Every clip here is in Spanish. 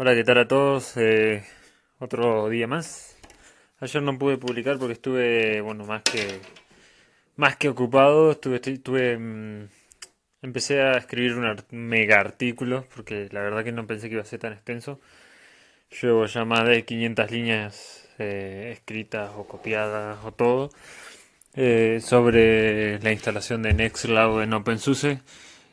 Hola, ¿qué tal a todos? Eh, otro día más. Ayer no pude publicar porque estuve, bueno, más que más que ocupado. Estuve, estuve mm, empecé a escribir un mega artículo porque la verdad que no pensé que iba a ser tan extenso. Llevo ya más de 500 líneas eh, escritas o copiadas o todo eh, sobre la instalación de Nextcloud en OpenSUSE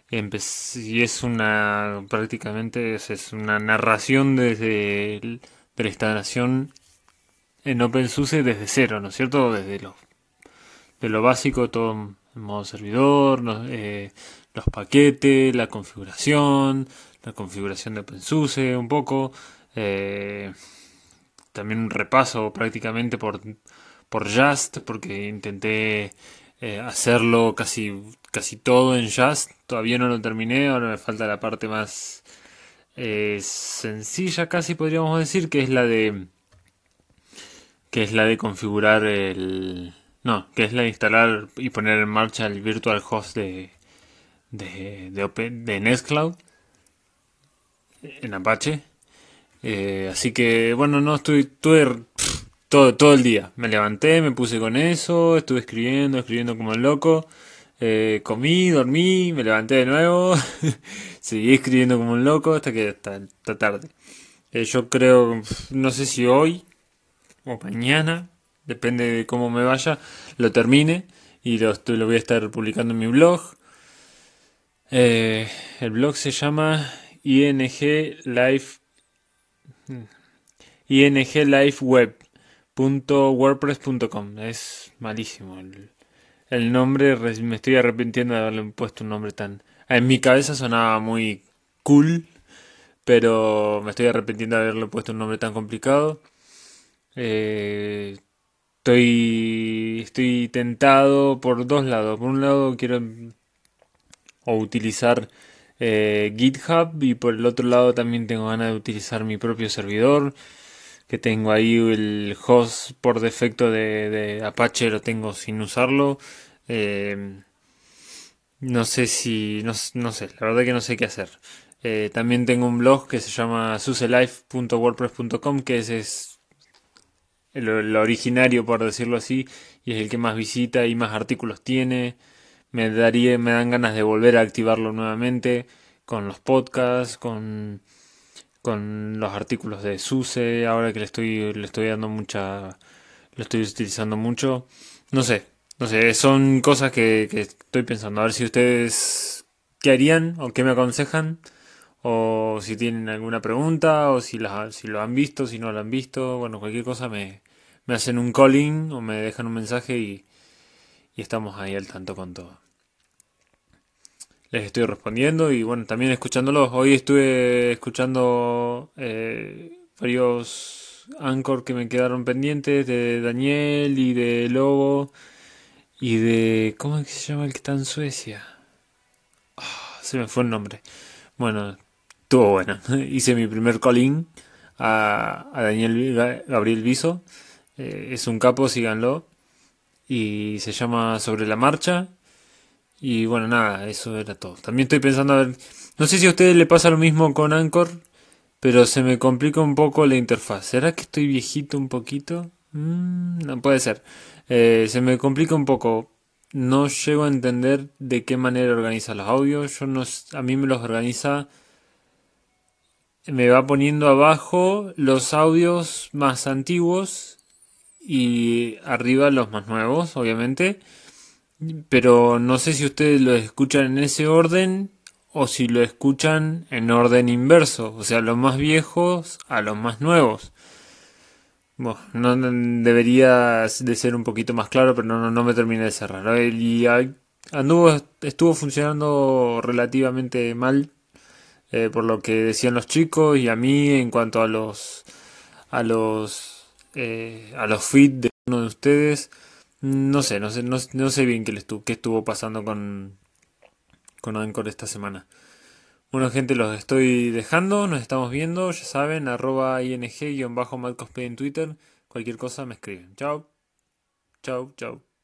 y es una prácticamente es, una narración desde de la instalación en OpenSUSE desde cero, ¿no es cierto? Desde lo, de lo básico, todo en modo servidor, eh, los paquetes, la configuración, la configuración de OpenSUSE un poco, eh, también un repaso prácticamente por, por Just, porque intenté eh, hacerlo casi, casi todo en Just. Todavía no lo terminé, ahora me falta la parte más eh, sencilla casi podríamos decir, que es la de que es la de configurar el no, que es la de instalar y poner en marcha el virtual host de de, de, Open, de en Apache. Eh, así que bueno, no estoy, estuve todo, todo el día. Me levanté, me puse con eso, estuve escribiendo, escribiendo como loco. Eh, comí, dormí, me levanté de nuevo. seguí escribiendo como un loco hasta que está, tarde. Eh, yo creo, no sé si hoy o mañana, depende de cómo me vaya, lo termine y lo, lo voy a estar publicando en mi blog. Eh, el blog se llama ING Life inglifeweb.wordpress.com. Es malísimo el, el nombre. Me estoy arrepintiendo de haberle puesto un nombre tan. En mi cabeza sonaba muy cool, pero me estoy arrepintiendo de haberle puesto un nombre tan complicado. Eh, estoy, estoy tentado por dos lados. Por un lado quiero o utilizar eh, GitHub y por el otro lado también tengo ganas de utilizar mi propio servidor que tengo ahí el host por defecto de, Apache lo tengo sin usarlo. Eh, no sé si no, sé la verdad que no sé qué hacer. Eh, también tengo un blog que se llama suselife.wordpress.com que ese es el, el, originario por decirlo así y es el que más visita y más artículos tiene. Me daría, me dan ganas de volver a activarlo nuevamente con los podcasts, con, con los artículos de SUSE, ahora que le estoy, le estoy dando mucha, lo estoy utilizando mucho. No sé, no sé, son cosas que, que estoy pensando. A ver si ustedes qué harían o qué me aconsejan. O si tienen alguna pregunta, o si, la, si lo han visto, si no lo han visto. Bueno, cualquier cosa me, me hacen un calling o me dejan un mensaje y, y estamos ahí al tanto con todo estoy respondiendo y bueno, también escuchándolos. Hoy estuve escuchando eh, varios Anchor que me quedaron pendientes de Daniel y de Lobo y de... ¿Cómo es que se llama el que está en Suecia? Ah, se me fue el nombre. Bueno, estuvo bueno. Hice mi primer calling a, a Daniel Gabriel Viso. Eh, es un capo, síganlo. Y se llama Sobre la Marcha y bueno, nada, eso era todo. También estoy pensando a ver, no sé si a ustedes le pasa lo mismo con Anchor, pero se me complica un poco la interfaz. ¿Será que estoy viejito un poquito? Mm, no puede ser. Eh, se me complica un poco. No llego a entender de qué manera organiza los audios. Yo no, a mí me los organiza. Me va poniendo abajo los audios más antiguos y arriba los más nuevos, obviamente. Pero no sé si ustedes lo escuchan en ese orden o si lo escuchan en orden inverso, o sea, los más viejos a los más nuevos. Bueno, no debería de ser un poquito más claro, pero no, no, me terminé de cerrar. Y anduvo, estuvo funcionando relativamente mal, eh, por lo que decían los chicos y a mí en cuanto a los a los eh, a los feeds de uno de ustedes. No sé, no sé, no, sé bien qué, estuvo, qué estuvo pasando con, con Anchor esta semana. Bueno, gente, los estoy dejando, nos estamos viendo, ya saben, arroba ing-madcosplay en Twitter. Cualquier cosa me escriben. Chao, chao, chao.